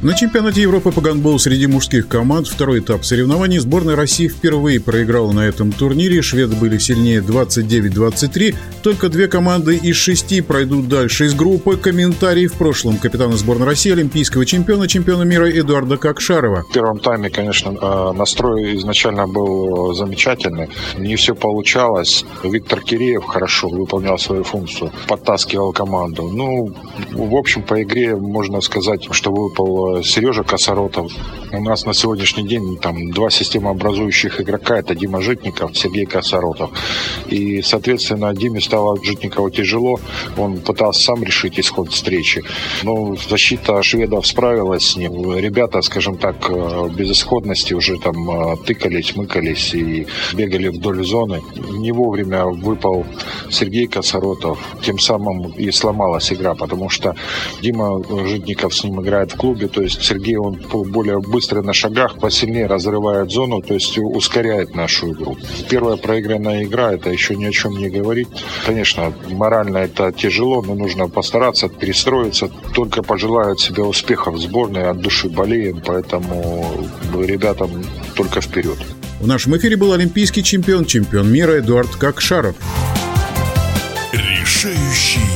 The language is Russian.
На чемпионате Европы по гандболу среди мужских команд второй этап соревнований сборная России впервые проиграла на этом турнире. Шведы были сильнее 29-23. Только две команды из шести пройдут дальше из группы. Комментарий в прошлом капитана сборной России, олимпийского чемпиона, чемпиона мира Эдуарда Кокшарова. В первом тайме, конечно, э, настрой изначально был замечательный. Не все получалось. Виктор Киреев хорошо выполнял свою функцию, подтаскивал команду. Ну, в общем, по игре можно сказать, что выпал Сережа Косоротов. У нас на сегодняшний день там два системообразующих игрока. Это Дима Житников, Сергей Косоротов. И, соответственно, Диме стало Житникову тяжело. Он пытался сам решить исход встречи. Но защита шведов справилась с ним. Ребята, скажем так, э, без исходности уже там э, тыкались, мыкались и бегали вдоль зоны. Не вовремя выпал Сергей Косоротов. Тем самым и сломалась игра, потому что Дима Житников с ним играет в клубе, то есть Сергей, он более быстро на шагах, посильнее разрывает зону, то есть ускоряет нашу игру. Первая проигранная игра, это еще ни о чем не говорит. Конечно, морально это тяжело, но нужно постараться перестроиться. Только пожелают себе успехов в сборной, от души болеем, поэтому ребятам только вперед. В нашем эфире был олимпийский чемпион, чемпион мира Эдуард Кокшаров. 睡醒。